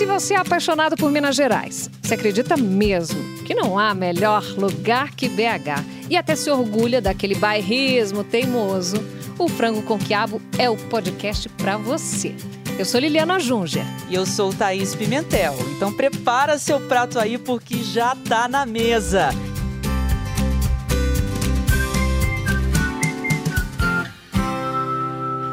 se você é apaixonado por Minas Gerais, você acredita mesmo que não há melhor lugar que BH e até se orgulha daquele bairrismo teimoso, o Frango com Quiabo é o podcast para você. Eu sou Liliana Junger. E eu sou Thaís Pimentel. Então prepara seu prato aí porque já tá na mesa.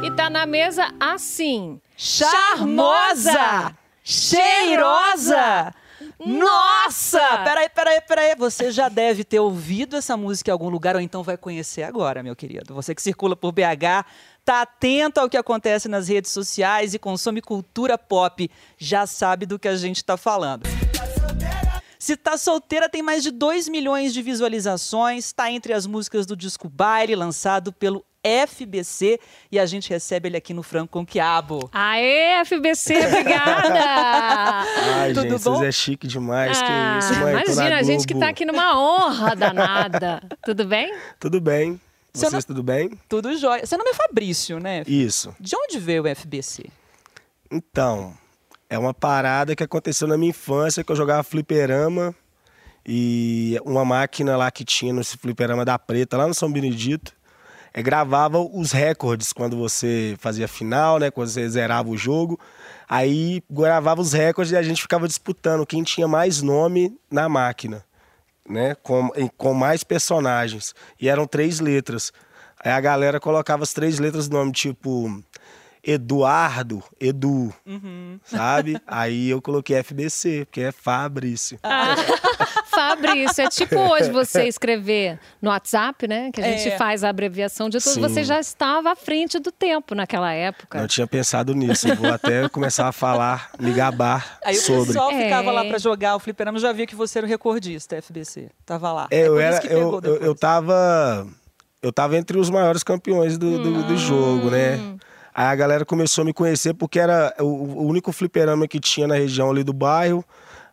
E tá na mesa assim. Charmosa! Cheirosa! Nossa! Peraí, peraí, peraí. Você já deve ter ouvido essa música em algum lugar ou então vai conhecer agora, meu querido. Você que circula por BH, tá atento ao que acontece nas redes sociais e consome cultura pop, já sabe do que a gente tá falando. Se tá solteira, tem mais de 2 milhões de visualizações, tá entre as músicas do disco Baile, lançado pelo FBC, e a gente recebe ele aqui no Franco com Quiabo. Aê, FBC, obrigada! Ai, Tudo gente, bom? vocês é chique demais, ah, que isso, mãe. Imagina, a gente que tá aqui numa honra danada. Tudo bem? Tudo bem. Vocês não... tudo bem? Tudo jóia. Seu nome é Fabrício, né? Isso. De onde veio o FBC? Então, é uma parada que aconteceu na minha infância, que eu jogava fliperama e uma máquina lá que tinha nesse fliperama da Preta, lá no São Benedito, é, gravava os recordes quando você fazia final, né? Quando você zerava o jogo. Aí gravava os recordes e a gente ficava disputando quem tinha mais nome na máquina, né? Com, com mais personagens. E eram três letras. Aí a galera colocava as três letras do nome, tipo Eduardo, Edu, uhum. sabe? Aí eu coloquei FBC, porque é Fabrício. Ah, Fabrício, é tipo hoje você escrever no WhatsApp, né? Que a gente é. faz a abreviação de tudo. Sim. Você já estava à frente do tempo naquela época. Eu tinha pensado nisso. Vou até começar a falar, me gabar Aí sobre. Aí o pessoal é. ficava lá para jogar o fliperama já via que você era o recordista, FBC. Tava lá. É, eu, era, eu, eu, eu tava... Eu tava entre os maiores campeões do, do, do jogo, né? Hum. Aí a galera começou a me conhecer porque era o, o único fliperama que tinha na região ali do bairro.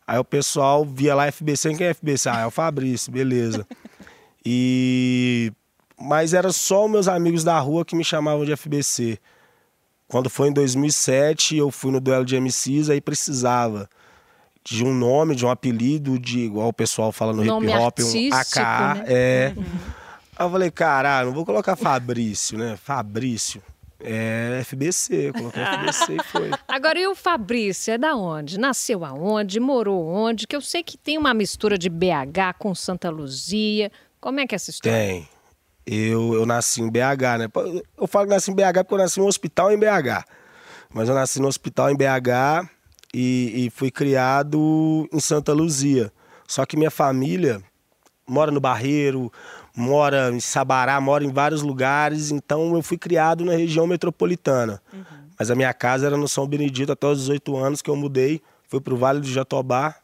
Aí o pessoal via lá FBC, quem é FBC? Ah, é o Fabrício, beleza. E mas era só meus amigos da rua que me chamavam de FBC. Quando foi em 2007, eu fui no duelo de MCs, aí precisava de um nome, de um apelido, de igual o pessoal fala no nome hip hop, um AK, né? é. Uhum. Aí eu falei, caralho, não vou colocar Fabrício, né? Fabrício. É FBC, colocou FBC e foi. Agora, e o Fabrício, é da onde? Nasceu aonde? Morou onde? Que eu sei que tem uma mistura de BH com Santa Luzia. Como é que é essa história? Tem. Eu, eu nasci em BH, né? Eu falo que nasci em BH porque eu nasci em um hospital em BH. Mas eu nasci no hospital em BH e, e fui criado em Santa Luzia. Só que minha família mora no Barreiro, mora em Sabará, mora em vários lugares, então eu fui criado na região metropolitana. Uhum. Mas a minha casa era no São Benedito até os 18 anos que eu mudei, fui para o Vale do Jatobá.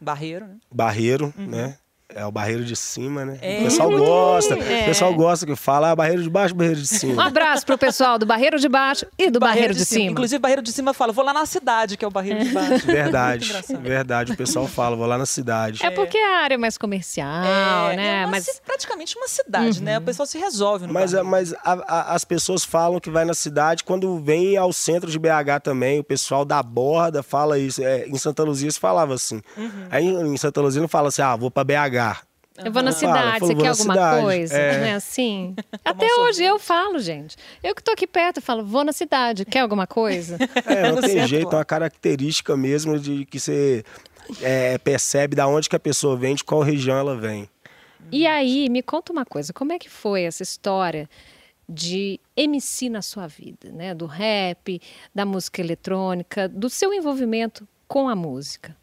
Barreiro, né? Barreiro, uhum. né? É o barreiro de cima, né? É. O pessoal gosta. É. O pessoal gosta que fala ah, barreiro de baixo, barreiro de cima. Um abraço pro pessoal do barreiro de baixo e do barreiro, barreiro de, de cima. cima. Inclusive, barreiro de cima fala, vou lá na cidade, que é o barreiro de baixo. Verdade, verdade. O pessoal fala, vou lá na cidade. É porque é a área é mais comercial, é, né? É uma, mas praticamente uma cidade, uhum. né? O uhum. pessoal se resolve no Mas, mas a, a, as pessoas falam que vai na cidade quando vem ao centro de BH também. O pessoal da borda fala isso. É, em Santa Luzia se falava assim. Uhum. Aí em Santa Luzia não fala assim, ah, vou para BH. Eu vou na cidade, Fala, você quer alguma cidade. coisa? É. Não é assim? Até hoje eu falo, gente. Eu que tô aqui perto, falo, vou na cidade, quer alguma coisa? É, não tem jeito, é uma característica mesmo de que você é, percebe da onde que a pessoa vem, de qual região ela vem. E aí, me conta uma coisa, como é que foi essa história de MC na sua vida, né? Do rap, da música eletrônica, do seu envolvimento com a música?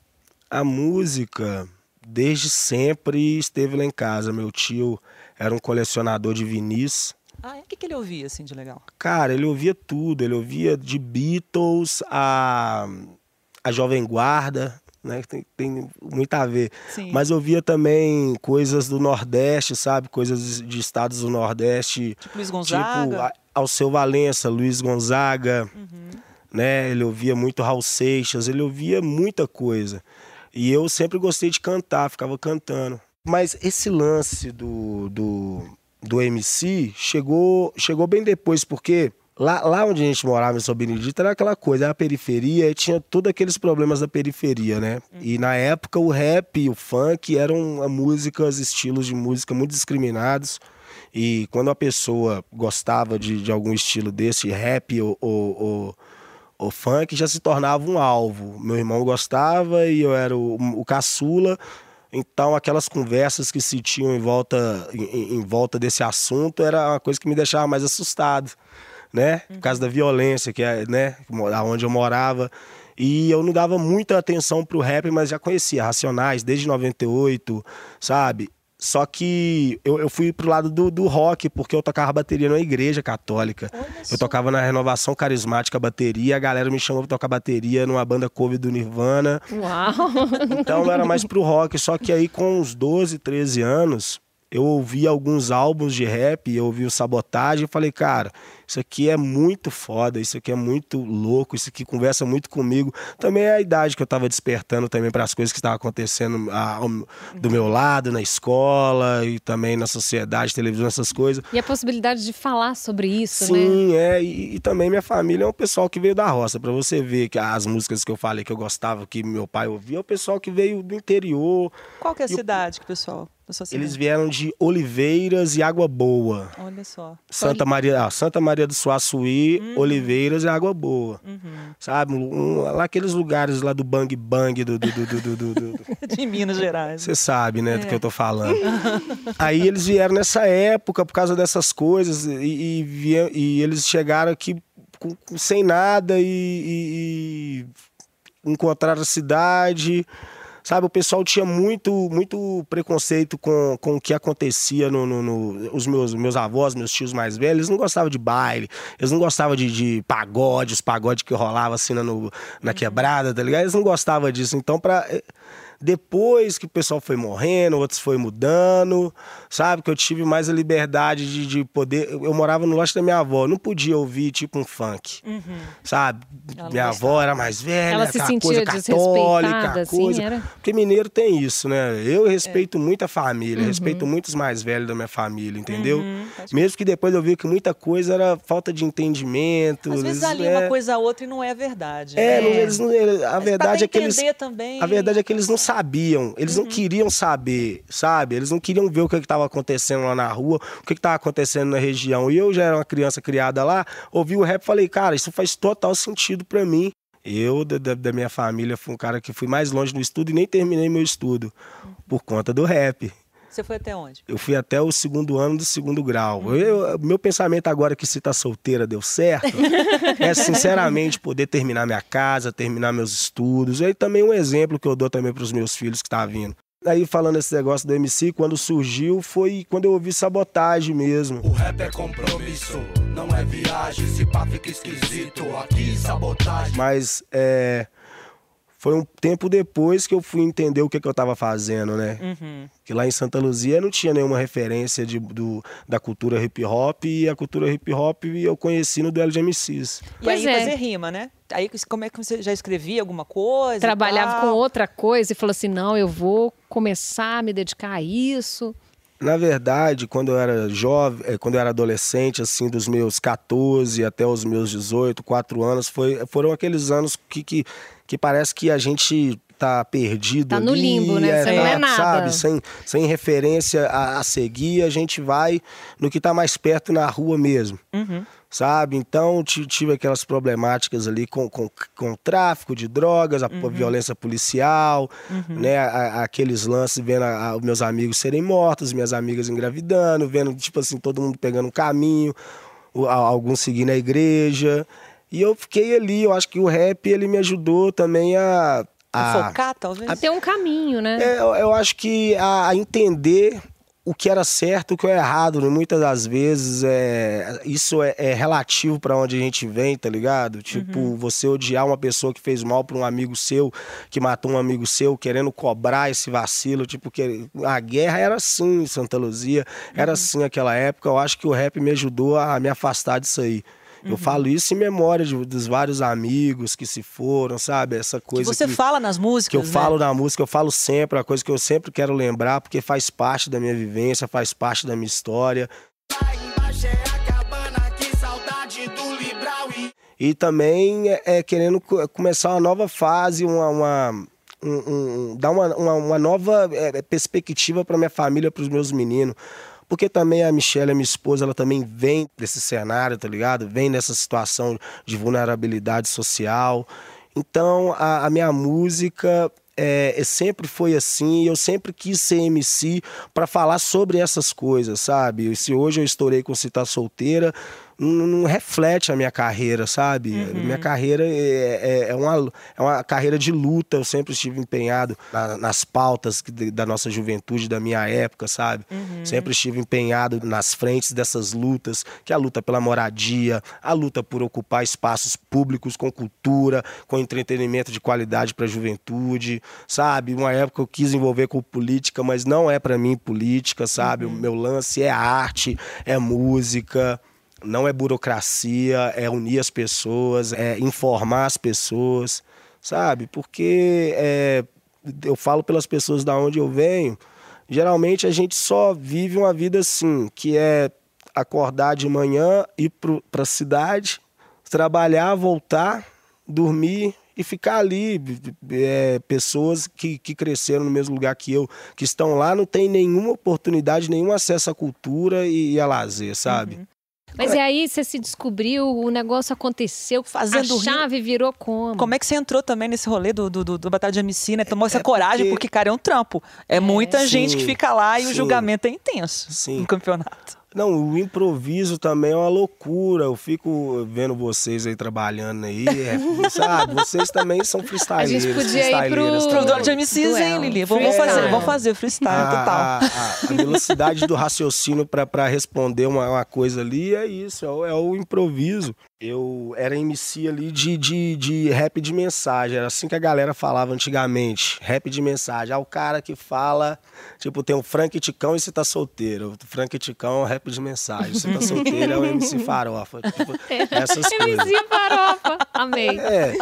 A música desde sempre esteve lá em casa. Meu tio era um colecionador de vinis. Ah, e o que, que ele ouvia assim de legal? Cara, ele ouvia tudo. Ele ouvia de Beatles a, a Jovem Guarda, né? Tem, tem muito a ver. Sim. Mas ouvia também coisas do Nordeste, sabe? Coisas de estados do Nordeste. Tipo Luiz Gonzaga? Tipo ao seu Valença, Luiz Gonzaga. Uhum. Né? Ele ouvia muito Raul Seixas, ele ouvia muita coisa. E eu sempre gostei de cantar, ficava cantando. Mas esse lance do, do, do MC chegou, chegou bem depois, porque Lá, lá onde a gente morava em São Benedito era aquela coisa, era a periferia e tinha todos aqueles problemas da periferia, né? E na época o rap e o funk eram músicas, estilos de música muito discriminados. E quando a pessoa gostava de, de algum estilo desse, rap ou, ou, ou, ou funk, já se tornava um alvo. Meu irmão gostava e eu era o, o caçula. Então, aquelas conversas que se tinham em volta, em, em, volta desse assunto era uma coisa que me deixava mais assustado, né? Por causa da violência, que é, né? Onde eu morava. E eu não dava muita atenção pro rap, mas já conhecia Racionais desde 98, sabe? Só que eu, eu fui pro lado do, do rock, porque eu tocava bateria numa igreja católica. eu tocava na renovação carismática bateria, a galera me chamou pra tocar bateria numa banda cover do Nirvana. Uau! Então eu era mais pro rock. Só que aí com uns 12, 13 anos, eu ouvi alguns álbuns de rap, eu ouvi o Sabotagem e falei, cara, isso aqui é muito foda, isso aqui é muito louco, isso aqui conversa muito comigo. Também é a idade que eu tava despertando também para as coisas que estavam acontecendo ah, do meu lado, na escola e também na sociedade, televisão, essas coisas. E a possibilidade de falar sobre isso, Sim, né? Sim, é, e, e, também minha família é um pessoal que veio da roça, para você ver que as músicas que eu falei que eu gostava, que meu pai ouvia, é o pessoal que veio do interior. Qual que é a cidade que o pessoal eles vieram de Oliveiras e Água Boa. Olha só. Santa Maria, ah, Santa Maria do Suaçuí, uhum. Oliveiras e Água Boa. Uhum. Sabe? Um, lá aqueles lugares lá do Bang Bang do. do, do, do, do de Minas Gerais. Você sabe, né, é. do que eu tô falando. Aí eles vieram nessa época por causa dessas coisas e, e, vieram, e eles chegaram aqui com, com, sem nada e, e, e encontraram a cidade sabe, o pessoal tinha muito, muito preconceito com, com o que acontecia no, no, no, os meus, meus avós, meus tios mais velhos, eles não gostavam de baile, eles não gostavam de, de pagode, os pagodes que rolava assim na, no, na quebrada, tá ligado? Eles não gostavam disso. Então, para depois que o pessoal foi morrendo, outros foi mudando, sabe? Que eu tive mais a liberdade de, de poder. Eu morava no lote da minha avó, não podia ouvir tipo um funk, uhum. sabe? Ela minha avó era mais velha, Ela se sentia coisa católica, assim, coisa. Era? Porque mineiro tem isso, né? Eu respeito é. muito a família, uhum. respeito muito os mais velhos da minha família, entendeu? Uhum. Mesmo que depois eu vi que muita coisa era falta de entendimento. Às vezes ali é... uma coisa a outra e não é verdade. É, né? eles não, a Mas verdade é que eles. Também... A verdade é que eles não sabiam, eles uhum. não queriam saber, sabe? Eles não queriam ver o que estava acontecendo lá na rua, o que estava acontecendo na região. E eu já era uma criança criada lá, ouvi o rap e falei, cara, isso faz total sentido para mim. Eu, da, da, minha família, fui um cara que fui mais longe no estudo e nem terminei meu estudo por conta do rap. Você foi até onde? Eu fui até o segundo ano do segundo grau. Uhum. Eu, meu pensamento agora que se tá solteira deu certo é sinceramente poder terminar minha casa, terminar meus estudos. E também um exemplo que eu dou também para os meus filhos que tá vindo. Aí falando esse negócio do MC, quando surgiu foi quando eu ouvi sabotagem mesmo. O rap é compromisso, não é viagem, se pá fica esquisito, aqui sabotagem. Mas é foi um tempo depois que eu fui entender o que, que eu estava fazendo, né? Uhum. Que lá em Santa Luzia não tinha nenhuma referência de, do, da cultura hip hop e a cultura hip hop eu conheci no duelo de MCs. E pois aí é. fazer rima, né? Aí como é que você já escrevia alguma coisa? Trabalhava com outra coisa e falou assim: não, eu vou começar a me dedicar a isso. Na verdade, quando eu era jovem, eh, quando eu era adolescente, assim, dos meus 14 até os meus 18, 4 anos, foi, foram aqueles anos que, que que parece que a gente tá perdido tá no limbo, né? É, Você não é nada. Sabe? Sem, sem referência a, a, seguir, a gente vai no que está mais perto na rua mesmo. Uhum. Sabe? Então, tive aquelas problemáticas ali com, com, com tráfico de drogas, a uhum. violência policial, uhum. né? A, aqueles lances, vendo os meus amigos serem mortos, minhas amigas engravidando, vendo, tipo assim, todo mundo pegando um caminho, alguns seguindo a igreja. E eu fiquei ali, eu acho que o rap ele me ajudou também a. A, focar, talvez? A ter um caminho, né? É, eu, eu acho que a, a entender o que era certo, o que era errado, né? muitas das vezes é isso é, é relativo para onde a gente vem, tá ligado? Tipo, uhum. você odiar uma pessoa que fez mal para um amigo seu, que matou um amigo seu, querendo cobrar esse vacilo, tipo, que a guerra era assim em Santa Luzia, era uhum. assim naquela época. Eu acho que o rap me ajudou a me afastar disso aí. Eu uhum. falo isso em memória de, dos vários amigos que se foram, sabe? Essa coisa. Que você que, fala nas músicas. Que eu né? falo na música, eu falo sempre, a coisa que eu sempre quero lembrar, porque faz parte da minha vivência, faz parte da minha história. É e também é, é querendo começar uma nova fase, uma, uma um, um, dar uma, uma, uma nova é, perspectiva para minha família, para os meus meninos. Porque também a Michelle, a minha esposa, ela também vem desse cenário, tá ligado? Vem dessa situação de vulnerabilidade social. Então, a, a minha música é, é, sempre foi assim, eu sempre quis ser MC para falar sobre essas coisas, sabe? Se hoje eu estourei com Citar Solteira, não, não, reflete a minha carreira, sabe? Uhum. Minha carreira é, é, é, uma, é uma carreira de luta, eu sempre estive empenhado na, nas pautas da nossa juventude, da minha época, sabe? Uhum. Sempre estive empenhado nas frentes dessas lutas, que é a luta pela moradia, a luta por ocupar espaços públicos com cultura, com entretenimento de qualidade para a juventude, sabe? Uma época eu quis envolver com política, mas não é para mim política, sabe? Uhum. O meu lance é arte, é música, não é burocracia, é unir as pessoas, é informar as pessoas, sabe? Porque é, eu falo pelas pessoas da onde eu venho, geralmente a gente só vive uma vida assim, que é acordar de manhã, ir para a cidade, trabalhar, voltar, dormir e ficar ali. É, pessoas que, que cresceram no mesmo lugar que eu, que estão lá, não tem nenhuma oportunidade, nenhum acesso à cultura e, e a lazer, sabe? Uhum. Mas e aí você se descobriu, o negócio aconteceu, Fazendo a chave rir. virou como? Como é que você entrou também nesse rolê do, do, do, do Batalha de MC, né? Tomou é, essa é coragem, porque... porque, cara, é um trampo. É, é muita sim, gente que fica lá e sim. o julgamento é intenso sim. no campeonato. Não, o improviso também é uma loucura. Eu fico vendo vocês aí trabalhando aí, é, sabe? Vocês também são freestyleiros. A gente podia ir pro, pro duelo de MCs, hein, Lili? Vamos fazer, vamos fazer freestyle a, total. A, a, a, velocidade do raciocínio para responder uma, uma, coisa ali é isso, é o, é o improviso. Eu era MC ali de, de, de rap de mensagem. Era assim que a galera falava antigamente. Rap de mensagem. Ah, o cara que fala, tipo, tem o Frank Ticão e você tá solteiro. O Frank Ticão é rap de mensagem. Você tá solteiro é o MC Farofa. Tipo, essas MC coisas. MC Farofa. Amei. É.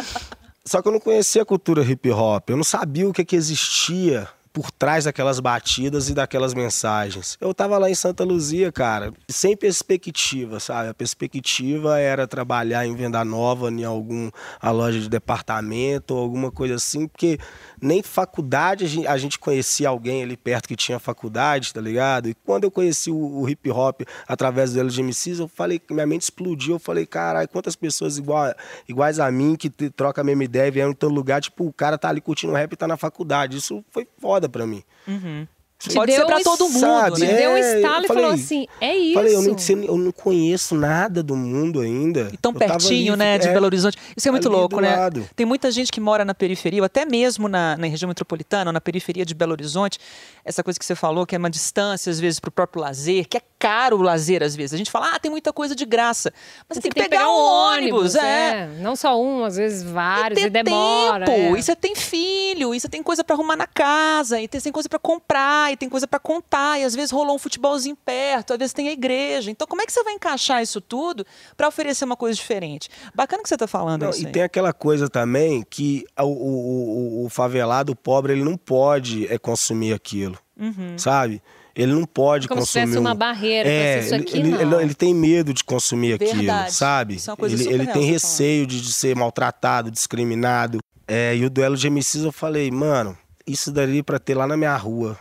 Só que eu não conhecia a cultura hip hop. Eu não sabia o que, que existia por trás daquelas batidas e daquelas mensagens. Eu tava lá em Santa Luzia, cara, sem perspectiva, sabe? A perspectiva era trabalhar em venda nova em algum a loja de departamento ou alguma coisa assim, porque nem faculdade a gente conhecia alguém ali perto que tinha faculdade, tá ligado? E quando eu conheci o, o hip hop através do LGMCs, eu falei, minha mente explodiu, eu falei, caralho, quantas pessoas igual, iguais a mim que troca a mesma ideia vieram em todo lugar, tipo, o cara tá ali curtindo rap e tá na faculdade. Isso foi foda pra mim. Uhum. Pode ser pra todo mundo, sabe? né? É, deu um estalo e falei, falou assim, é isso. Falei, eu não, eu não conheço nada do mundo ainda. E tão pertinho, ali, né, de é, Belo Horizonte. Isso é muito louco, né? Lado. Tem muita gente que mora na periferia, ou até mesmo na, na região metropolitana, ou na periferia de Belo Horizonte. Essa coisa que você falou, que é uma distância, às vezes, pro próprio lazer, que é caro o lazer, às vezes. A gente fala, ah, tem muita coisa de graça. Mas você, tem, que, tem pegar, pegar, um ônibus, é. é. Não só um, às vezes vários, e, e demora. Tempo. É. E você tem filho, e você tem coisa para arrumar na casa, e tem coisa para comprar, e tem coisa para contar e às vezes rolou um futebolzinho perto, às vezes tem a igreja. Então, como é que você vai encaixar isso tudo para oferecer uma coisa diferente? Bacana que você está falando não, isso. E tem aquela coisa também que o, o, o, o favelado, o pobre, ele não pode é, consumir aquilo, uhum. sabe? Ele não pode Como consumir. Se uma barreira. É, isso aqui, ele, ele, ele, tem medo de consumir Verdade. aquilo, sabe? É ele, ele tem receio de, de, ser maltratado, discriminado. É, e o duelo de MCs eu falei, mano, isso daria para ter lá na minha rua.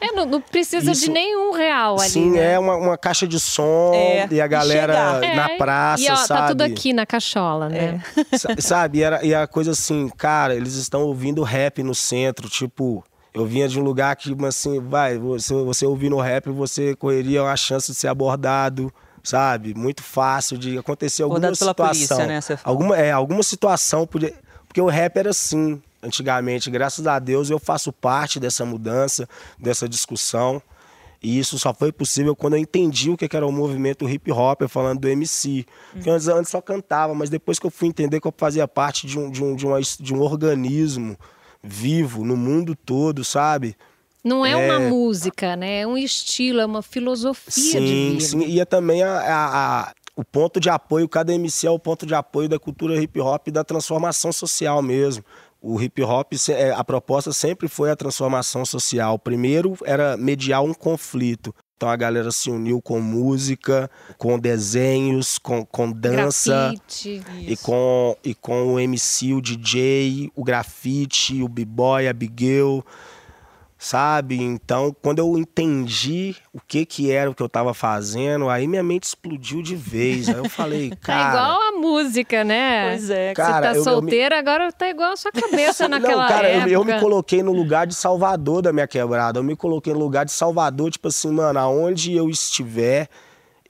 É, não, não precisa Isso, de nenhum real ali. Sim, né? é uma, uma caixa de som é, e a galera e na é, praça, e, ó, sabe? Tá tudo aqui na cachola, né? É. sabe? E, era, e a coisa assim, cara, eles estão ouvindo rap no centro, tipo. Eu vinha de um lugar que, assim, vai, você, você ouvindo rap, você correria uma chance de ser abordado, sabe? Muito fácil de acontecer alguma Abordado situação. Pela polícia, né? Alguma, é, alguma situação, podia, porque o rap era assim antigamente. Graças a Deus eu faço parte dessa mudança, dessa discussão. E isso só foi possível quando eu entendi o que era o movimento hip hop, falando do MC. Porque antes, antes só cantava, mas depois que eu fui entender que eu fazia parte de um, de um, de uma, de um organismo vivo no mundo todo, sabe? Não é, é, uma música, né? É um estilo, é uma filosofia sim, de vida. Sim, e é também a, a, a, o ponto de apoio, cada MC é o ponto de apoio da cultura hip hop e da transformação social mesmo o hip hop, é, a proposta sempre foi a transformação social. Primeiro era mediar um conflito. Então a galera se uniu com música, com desenhos, com, com dança. Grafite. E com, e com o MC, o DJ, o grafite, o b-boy, a Biguel, sabe? Então, quando eu entendi o que que era o que eu tava fazendo, aí minha mente explodiu de vez. Aí eu falei, Tá cara... igual a música, né? Pois é. Cara, Você tá eu- eu me- solteira, agora tá igual a sua cabeça naquela Não, cara, eu- época. eu, me coloquei no lugar de Salvador da minha quebrada. Eu me coloquei no lugar de Salvador, tipo assim, mano, aonde eu estiver,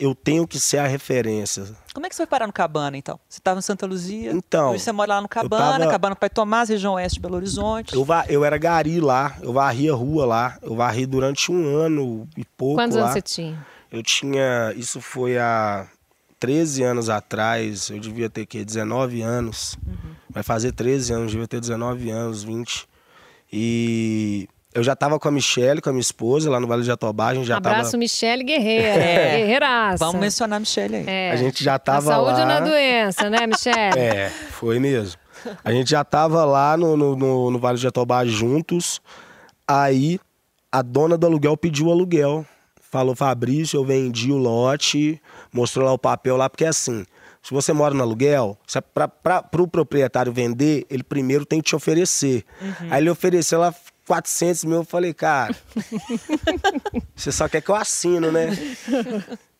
eu tenho que ser a referência. Como é que você foi parar no Cabana, então? Você estava em Santa Luzia, Então, hoje você mora lá no Cabana, tava- Cabana Pai Tomás, região oeste de Belo Horizonte. Eu, va- eu era gari lá, eu varria a rua lá. Eu varri durante um ano e pouco Quantos lá. anos você tinha? Eu tinha. Isso foi há 13 anos atrás. Eu devia ter que 19 anos. Vai fazer 13 anos, devia ter 19 anos, 20. E eu já tava com a Michelle, com a minha esposa, lá no Vale de Jatobá. A gente já Abraço, tava. Michele Guerreira. É. Guerreiraça. Vamos mencionar a Michelle aí. É. A gente já Na tava saúde lá. ou na doença, né, Michele? É, foi mesmo. A gente já tava lá no, no, no- no Vale de Jatobá juntos. Aí a dona do aluguel pediu o aluguel. Falou, Fabrício, eu vendi o lote, mostrou lá o papel lá, porque assim, se você mora no aluguel, se é pra, pra, pro proprietário vender, ele primeiro tem que te oferecer. Aí ele ofereceu lá 400 mil, eu falei, cara, você só quer que eu assino, né?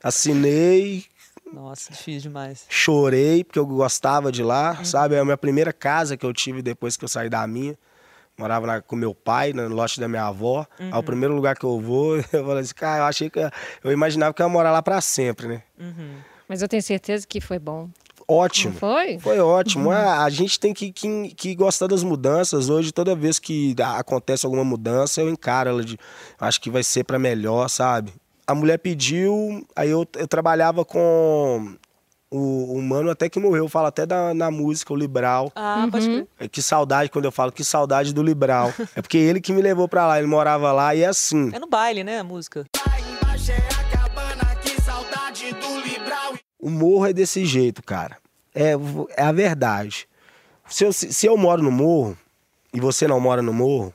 Assinei, Nossa, difícil demais. chorei porque eu gostava de lá, sabe? É a minha primeira casa que eu tive depois que eu saí da minha. Morava lá com meu pai, no lote da minha avó. Aí o primeiro lugar que eu vou, eu falei assim, cara, eu achei que. eu- Eu imaginava que eu ia morar lá pra sempre, né? Mas eu tenho certeza que foi bom. Ótimo. Não foi? Foi ótimo. A, a gente tem que, que, que gostar das mudanças. Hoje, toda vez que acontece alguma mudança, eu encaro ela de. Acho que vai ser pra melhor, sabe? A mulher pediu, aí eu, eu trabalhava com o, o mano até que morreu, fala até da, na música, o Libral. Ah, pode crer. É, Que saudade, quando eu falo que saudade do Libral. é porque ele que me levou pra lá, ele morava lá e é assim. É no baile, né, a música? O morro é desse jeito, cara. É, é a verdade. Se eu, se eu moro no morro e você não mora no morro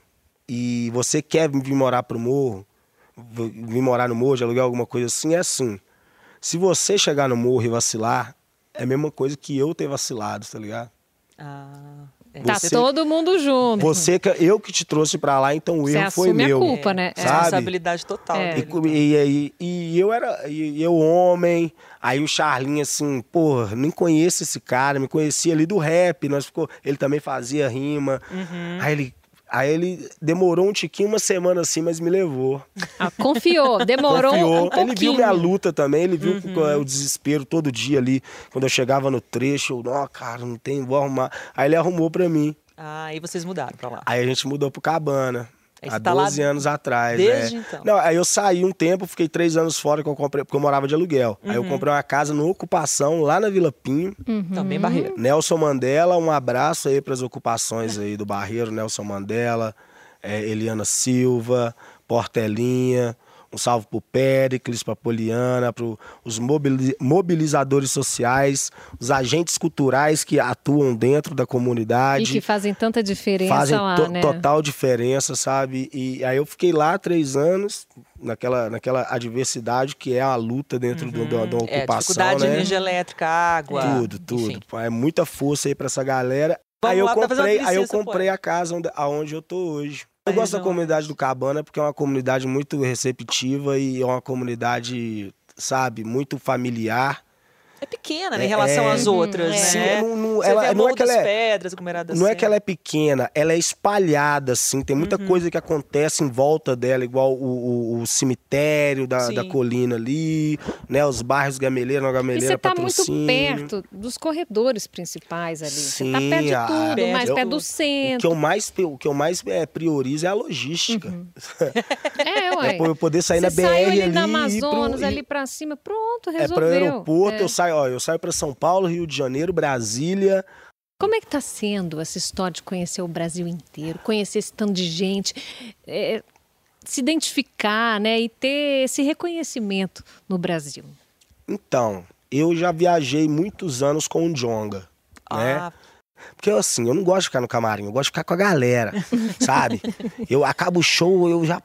e você quer vir morar pro morro, vir morar no morro, de alugar alguma coisa assim, é assim. Se você chegar no morro e vacilar, é a mesma coisa que eu ter vacilado, tá ligado? Ah, é. Tá Você- todo mundo junto. Você, que- eu que te trouxe pra lá, então o Você erro foi assume a meu. culpa, né? É, É. Sabe? Responsabilidade total. É. E, e, aí- e eu era. E eu, homem. Aí o Charlinho, assim, pô, nem conheço esse cara, me conhecia ali do rap, nós ficou, ele também fazia rima. Uhum. Aí ele. Aí ele demorou um tiquinho, uma semana assim, mas me levou. Ah, confiou, demorou Confiou. um pouquinho. ele viu minha luta também, ele viu Uhum. o desespero todo dia ali. Quando eu chegava no trecho, eu, não, cara, não tem, vou arrumar. Aí ele arrumou pra mim. Ah, aí vocês mudaram pra lá. Aí a gente mudou pro Cabana. Aí Há você tá lá 12 anos atrás. desde é. então? Não, aí eu saí um tempo, fiquei três anos fora que eu comprei, porque eu morava de aluguel. Aí eu Uhum. comprei uma casa no Ocupação, lá na Vila Pinho. Também barreiro. Nelson Mandela, um abraço aí para as ocupações aí do Barreiro, Nelson Mandela, é, Eliana Silva, Portelinha. Um salve pro Péricles, pra Poliana, para os mobilizadores sociais, os agentes culturais que atuam dentro da comunidade E que fazem tanta diferença fazem lá, to- né? total diferença, sabe? E aí eu fiquei lá três anos, naquela, naquela adversidade que é a luta dentro do, da, da É, ocupação, dificuldade de né? energia elétrica, água. Tudo, tudo. Enfim. É muita força aí pra essa galera. Vamos aí eu lá comprei, aí eu comprei a casa onde, aonde eu tô hoje. Eu gosto da comunidade do Cabana porque é uma comunidade muito receptiva e é uma comunidade, sabe, muito familiar. É pequena né, em É, relação é. às outras, é. Sim, né? não- não- ela- vê não é que ela é- Pedras, Não é Serra. que ela é pequena, ela é espalhada, assim. Tem Uhum. muita coisa que acontece em volta dela, igual o, o- o cemitério da, Sim. da colina ali, né? Os bairros Gameleira, na E Gameleira, você tá muito perto dos corredores principais ali. você tá Sim, perto de tudo, Perto mais perto do O que centro. eu mais, o que eu mais é, priorizo é a logística. É, ué. É pra eu poder sair na Você BR saiu ali, ali na e ir pro- Amazonas, e- ali pra cima, pronto, É resolveu. para o aeroporto, É. eu saio, ó, eu saio para São Paulo, Rio de Janeiro, Brasília. Como é que tá sendo essa história de conhecer o Brasil inteiro, conhecer esse tanto de gente, é, se identificar, né, e ter esse reconhecimento no Brasil? Então, eu já viajei muitos anos com o Jonga, né? Ah, Porque assim, eu não gosto de ficar no camarim, eu gosto de ficar com a galera, sabe? Eu acabo o show, eu já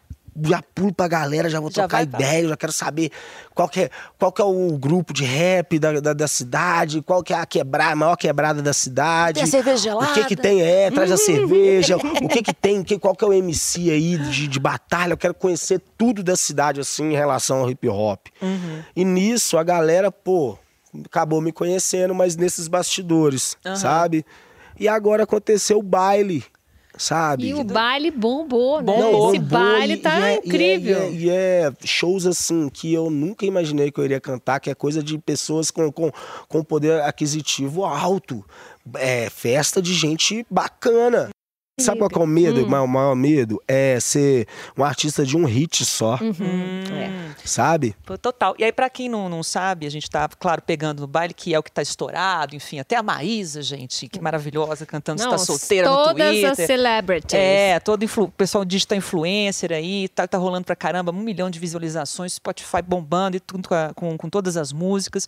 já pulo pra galera, já vou Já trocar pra- ideia, já quero saber qual que é, qual que é o grupo de rap da, da, da cidade, qual que é a, quebra, a maior quebrada da cidade. Tem a cerveja O que que tem, é, traz a cerveja, o que que tem, que, qual que é o MC aí de, de batalha, eu quero conhecer tudo da cidade, assim, em relação ao hip hop. Uhum. E nisso, a galera, pô, acabou me conhecendo, mas nesses bastidores, sabe? E agora aconteceu o baile, sabe? E o baile bombou, né? Bombou. Esse baile e- tá e é- e é- incrível. E é, e é shows assim que eu nunca imaginei que eu iria cantar, que é coisa de pessoas com, com, com poder aquisitivo alto. É festa de gente bacana. Sabe qual é o medo? Hum. O maior, maior medo? É ser um artista de um hit só, Uhum, é. sabe? Total. E aí, pra quem não, não sabe, a gente tá, claro, pegando no baile, que é o que tá estourado, enfim, até a Maísa, gente, que maravilhosa, cantando Você Tá Solteira no todas Twitter. as celebrities. É, todo influ... o pessoal digital influencer aí, tá, tá rolando pra caramba, um milhão de visualizações, Spotify bombando e tudo com, a- com, com todas as músicas.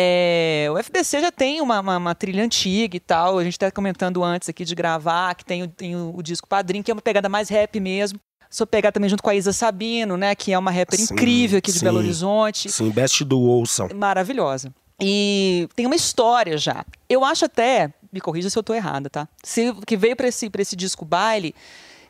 É, o FBC já tem uma, uma- uma trilha antiga e tal, a gente tá comentando antes aqui de gravar, que tem, o- tem o, o disco Padrinho, que é uma pegada mais rap mesmo. Sou pegar também junto com a Isa Sabino, né, que é uma rapper Sim, incrível aqui de sim. Belo Horizonte Sim, best do ouçam. maravilhosa. E tem uma história já. Eu acho até, me corrija se eu tô errada, tá? Se, que veio para esse, pra esse disco baile,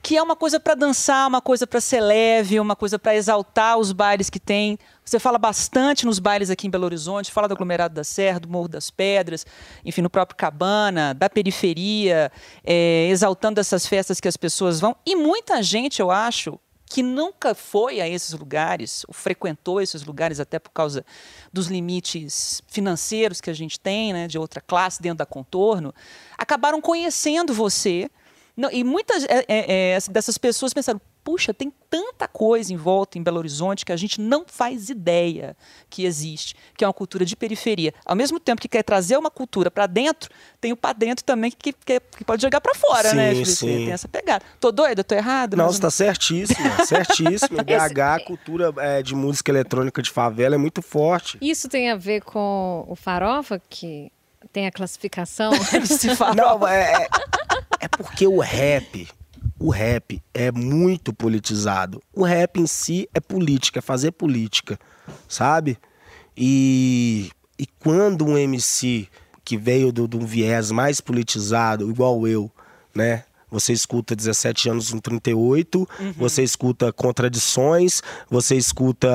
que é uma coisa para dançar, uma coisa para ser leve, uma coisa para exaltar os bailes que tem. Você fala bastante nos bailes aqui em Belo Horizonte, fala do aglomerado da Serra, do Morro das Pedras, enfim, no próprio Cabana, da periferia, é, exaltando essas festas que as pessoas vão. E muita gente, eu acho, que nunca foi a esses lugares, ou frequentou esses lugares até por causa dos limites financeiros que a gente tem, né, de outra classe dentro da contorno, acabaram conhecendo você. Não, e muitas é, é, é, dessas pessoas pensaram: puxa, tem tanta coisa em volta em Belo Horizonte que a gente não faz ideia que existe, que é uma cultura de periferia. Ao mesmo tempo que quer trazer uma cultura para dentro, tem o para dentro também que, que, que pode jogar para fora, né? Sim, Felipe? sim. Tem essa pegada. Tô doida? Tô errada? Não, você tá certíssima, certíssima. Em BH, a cultura é, de música eletrônica de favela é muito forte. Isso tem a ver com o Farofa, que tem a classificação. Não, é, é- porque o rap, o rap é muito politizado. O rap em si é política, é fazer política, sabe? E, e quando um MC que veio do- de um viés mais politizado, igual eu, né? Você escuta 17 anos no 38, você escuta Contradições, você escuta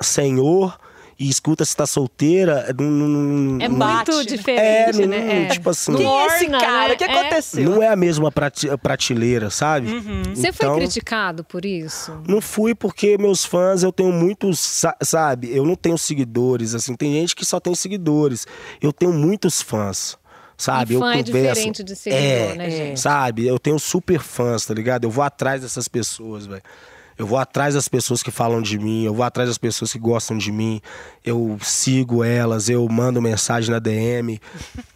Senhor e escuta Se Tá Solteira. não- não- não- É não- Bate, muito né? diferente, É, né? não- tipo assim- Quem é esse Orna, cara? né? O que É. aconteceu? Não é a mesma prate- prateleira, sabe? Você foi Então, criticado por isso? Não fui porque meus fãs, eu tenho muitos, sa- sabe? Eu não tenho seguidores, assim. Tem gente que só tem seguidores. Eu tenho muitos fãs, sabe? E fã eu é converso. diferente de seguidor, é, né, gente? Sabe? Eu tenho super fãs, tá ligado? Eu vou atrás dessas pessoas, velho. Eu vou atrás das pessoas que falam de mim, eu vou atrás das pessoas que gostam de mim, eu sigo elas, eu mando mensagem na DM.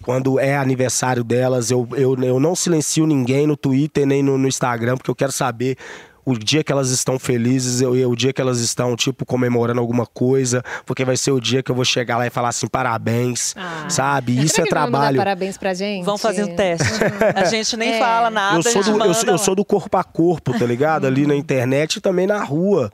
Quando é aniversário delas, eu, eu, eu não silencio ninguém no Twitter nem no, no Instagram, porque eu quero saber o dia que elas estão felizes, eu, eu- o dia que elas estão, tipo, comemorando alguma coisa, porque vai ser o dia que eu vou chegar lá e falar assim, parabéns, Ah. sabe? Isso Será é que vão mandar trabalho. parabéns pra gente? Vamos fazer um teste. A gente nem É. fala nada. Eu sou, a gente do, eu, sou- manda eu sou do corpo a corpo, tá ligado? Ali na internet e também na rua.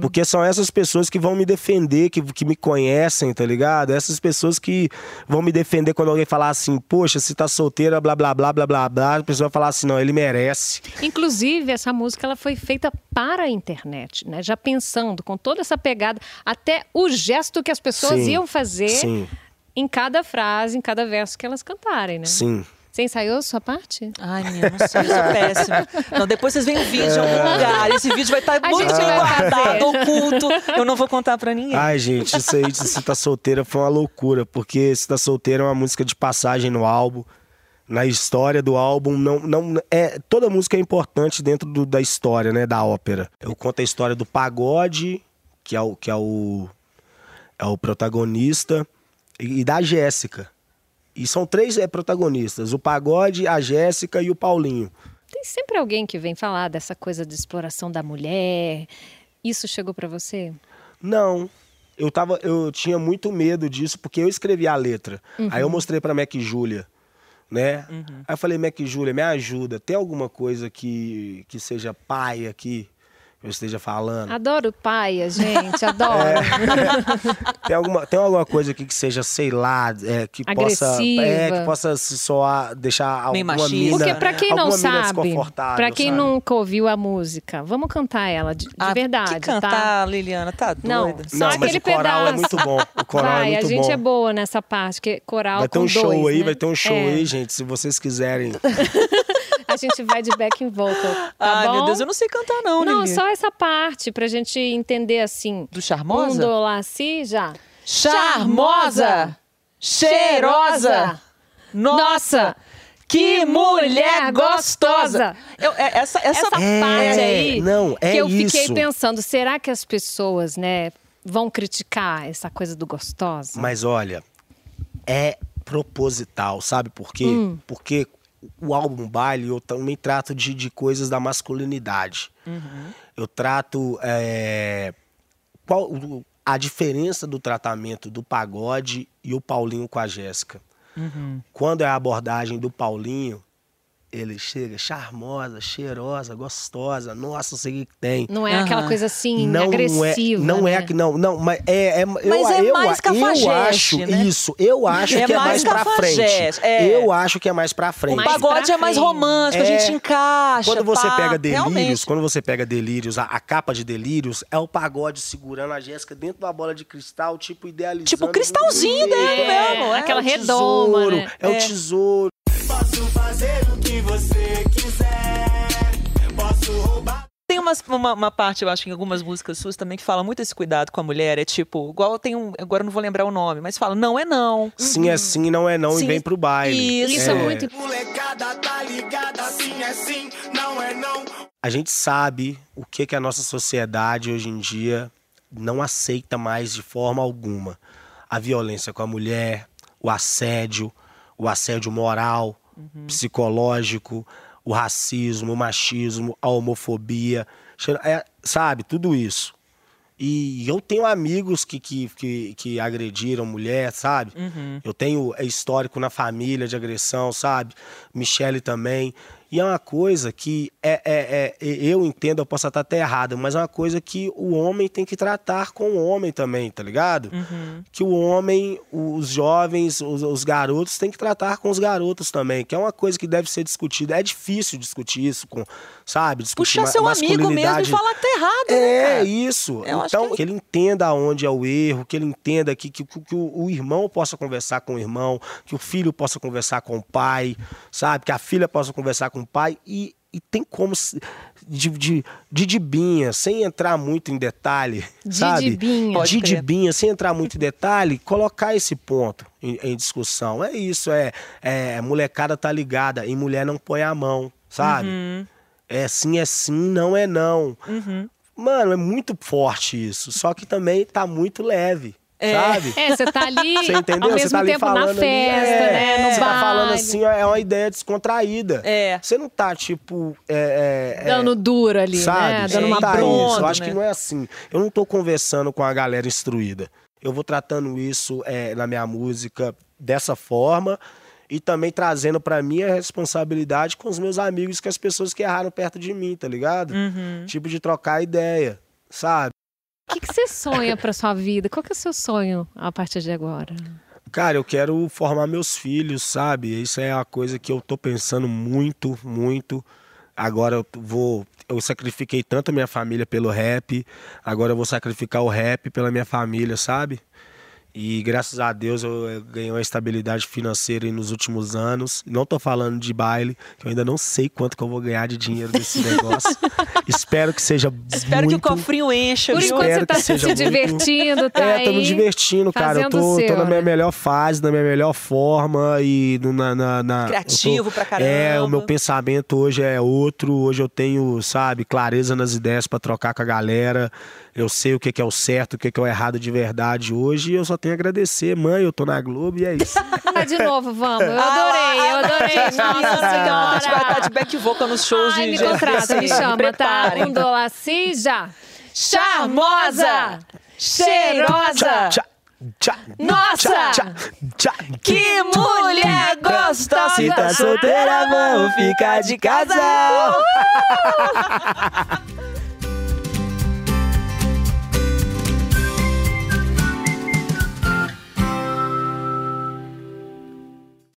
Porque são essas pessoas que vão me defender, que, que me conhecem, tá ligado? Essas pessoas que vão me defender quando alguém falar assim, poxa, se tá solteira, blá, blá, blá, blá, blá, blá. A pessoa vai falar assim, não, ele merece. Inclusive, essa música ela foi feita para a internet, né? Já pensando com toda essa pegada, até o gesto que as pessoas Sim, iam fazer Sim, em cada frase, em cada verso que elas cantarem, né? sim. Você ensaiou a sua parte? Ai, menina, não sei, eu sou péssima. Não, depois vocês veem o vídeo em algum lugar. Esse vídeo vai estar A muito guardado, oculto. Eu não vou contar pra ninguém. Ai, gente, isso aí de Se Tá Solteira foi uma loucura, porque Se Tá Solteira é uma música de passagem no álbum. Na história do álbum, não, não é toda música é importante dentro do- da história, né, da ópera. Eu conto a história do pagode, que é o que é o é o protagonista e, e da Jéssica. E são três é, protagonistas: o pagode, a Jéssica e o Paulinho. Tem sempre alguém que vem falar dessa coisa de exploração da mulher. Isso chegou para você? Não. Eu, tava, eu tinha muito medo disso, porque eu escrevi a letra. Aí eu mostrei pra Mac Júlia, né? Aí eu falei, Mac Júlia, me ajuda. Tem alguma coisa que, que seja pai aqui? Eu esteja falando. Adoro paia, gente, adoro. Tem alguma, tem alguma coisa aqui que seja, sei lá, é, que possa. Agressiva. É, que possa se soar, deixar alguma mina. Porque pra quem não sabe, desconfortável, pra quem sabe? nunca ouviu a música, vamos cantar ela de, de Ah, verdade, que cantar, tá? Liliana, tá Não, doida. só Não, mas aquele o coral é pedaço. muito bom. O coral vai, é muito a gente bom. é boa nessa parte, que coral Vai ter com um show dois, aí, né? vai ter um show É, aí, gente. Se vocês quiserem. A gente vai de backing vocal, tá Ai, bom? meu Deus, eu não sei cantar não, Não, Lili. só essa parte, pra gente entender assim. Do Charmosa? Si, já. Charmosa, cheirosa, nossa, que mulher gostosa. Eu, é, essa, essa, Essa É, parte aí não, é que eu fiquei isso. pensando, será que as pessoas, né, vão criticar essa coisa do gostosa? Mas olha, é proposital, sabe por quê? Hum. Porque o álbum baile eu também trato de, de coisas da masculinidade. Eu trato é, qual a diferença do tratamento do pagode e o Paulinho com a Jéssica. Quando é a abordagem do Paulinho, ele chega charmosa, cheirosa, gostosa, nossa, não sei o que tem. Não é Aham. aquela coisa assim, não agressiva. é, não né? é que não, não, mas é, é Mas eu, é eu, mais eu cafajeste, acho né? isso, eu acho É que é mais mais pra frente. cafajeste, é. Eu acho que é mais pra O frente. Mais pagode é mais romântico, a É. gente encaixa. Quando você pá, pega delírios, realmente. quando você pega delírios, a, a capa de delírios é o pagode segurando a Jéssica dentro da bola de cristal, tipo idealizando. Tipo, o cristalzinho dele mesmo, é. Aquela o redoma, tesouro, né? É o É. tesouro. Posso fazer o que você quiser. Posso roubar. Tem umas- uma, uma parte, eu acho, em algumas músicas suas também que fala muito esse cuidado com a mulher. É tipo, igual tem um. Agora eu não vou lembrar o nome, mas fala, não é não. Sim é sim, não é não Sim. e vem pro baile. Isso. Isso é, muito Molecada tá ligada, sim é sim, não é não. A gente sabe o que, que a nossa sociedade hoje em dia não aceita mais de forma alguma. A violência com a mulher, o assédio, o assédio moral, psicológico, o racismo, o machismo, a homofobia, é, sabe, tudo isso. E eu tenho amigos que, que, que, que agrediram mulher, sabe? Eu tenho é, histórico na família de agressão, sabe? Michele também. E é uma coisa que é, é, é- eu entendo, eu posso estar até errado, mas é uma coisa que o homem tem que tratar com o homem também, tá ligado? Que o homem, os jovens, os, os garotos têm que tratar com os garotos também, que é uma coisa que deve ser discutida. É difícil discutir isso com, sabe? Discutir Puxar seu amigo mesmo e falar que tá errado, né, É, isso. Eu então, que que, é- ele entenda onde é o erro, que ele entenda que, que, que o, o irmão possa conversar com o irmão, que o filho possa conversar com o pai, sabe? Que a filha possa conversar com o pai e, e tem como de, de, de dibinha, sem entrar muito em detalhe, De sabe? dibinha. De dibinha, sem entrar muito em detalhe, colocar esse ponto em, em discussão. É isso, é, é molecada tá ligada, e mulher não põe a mão, sabe? Uhum. É sim, é sim, não é não. Mano, é muito forte isso. Só que também tá muito leve. Sabe? É, você tá ali Você entendeu? ao mesmo você tá ali tempo na falando ali, festa, é, né? No Você baile. tá falando assim, é uma ideia descontraída. É. Você não tá, tipo. É, é, é, Dando duro ali, sabe? né? Dando não uma tá bronca. isso. Eu acho né? que não é assim. Eu não tô conversando com a galera instruída. Eu vou tratando isso é, na minha música dessa forma e também trazendo pra mim a responsabilidade com os meus amigos, com as pessoas que erraram perto de mim, tá ligado? Uhum. Tipo de trocar ideia, sabe? O que, você sonha pra sua vida? Qual que é o seu sonho a partir de agora? Cara, eu quero formar meus filhos, sabe? Isso é uma coisa que eu tô pensando muito, muito. Agora eu vou. Eu sacrifiquei tanto a minha família pelo rap, agora eu vou sacrificar o rap pela minha família, sabe? E graças a Deus eu ganhei uma estabilidade financeira aí nos últimos anos. Não tô falando de baile, que eu ainda não sei quanto que eu vou ganhar de dinheiro desse negócio. Espero que seja Espero muito... que o cofrinho encha, Por enquanto você tá que seja se muito- divertindo, tá É, tô me divertindo, cara. Eu tô, o seu, tô na minha né? melhor fase, na minha melhor forma e no- na. na, na- Criativo tô- pra caramba. É, o meu pensamento hoje é outro. Hoje eu tenho, sabe, clareza nas ideias pra trocar com a galera. Eu sei o que que é o certo, o que que é o errado de verdade hoje. E eu só tenho a agradecer, mãe. Eu tô na Globo e é isso. Ah, de novo, vamos. Eu adorei, eu adorei. Nossa A gente vai estar de senhora. back vocal nos shows Ai, de me contrata, me chama, tá? preparem. Um dólar assim, já. Charmosa, cheirosa, Tchá, tchá, Nossa! tchá, tchá. que mulher gostosa. Se tá solteira, vamos ficar de casal.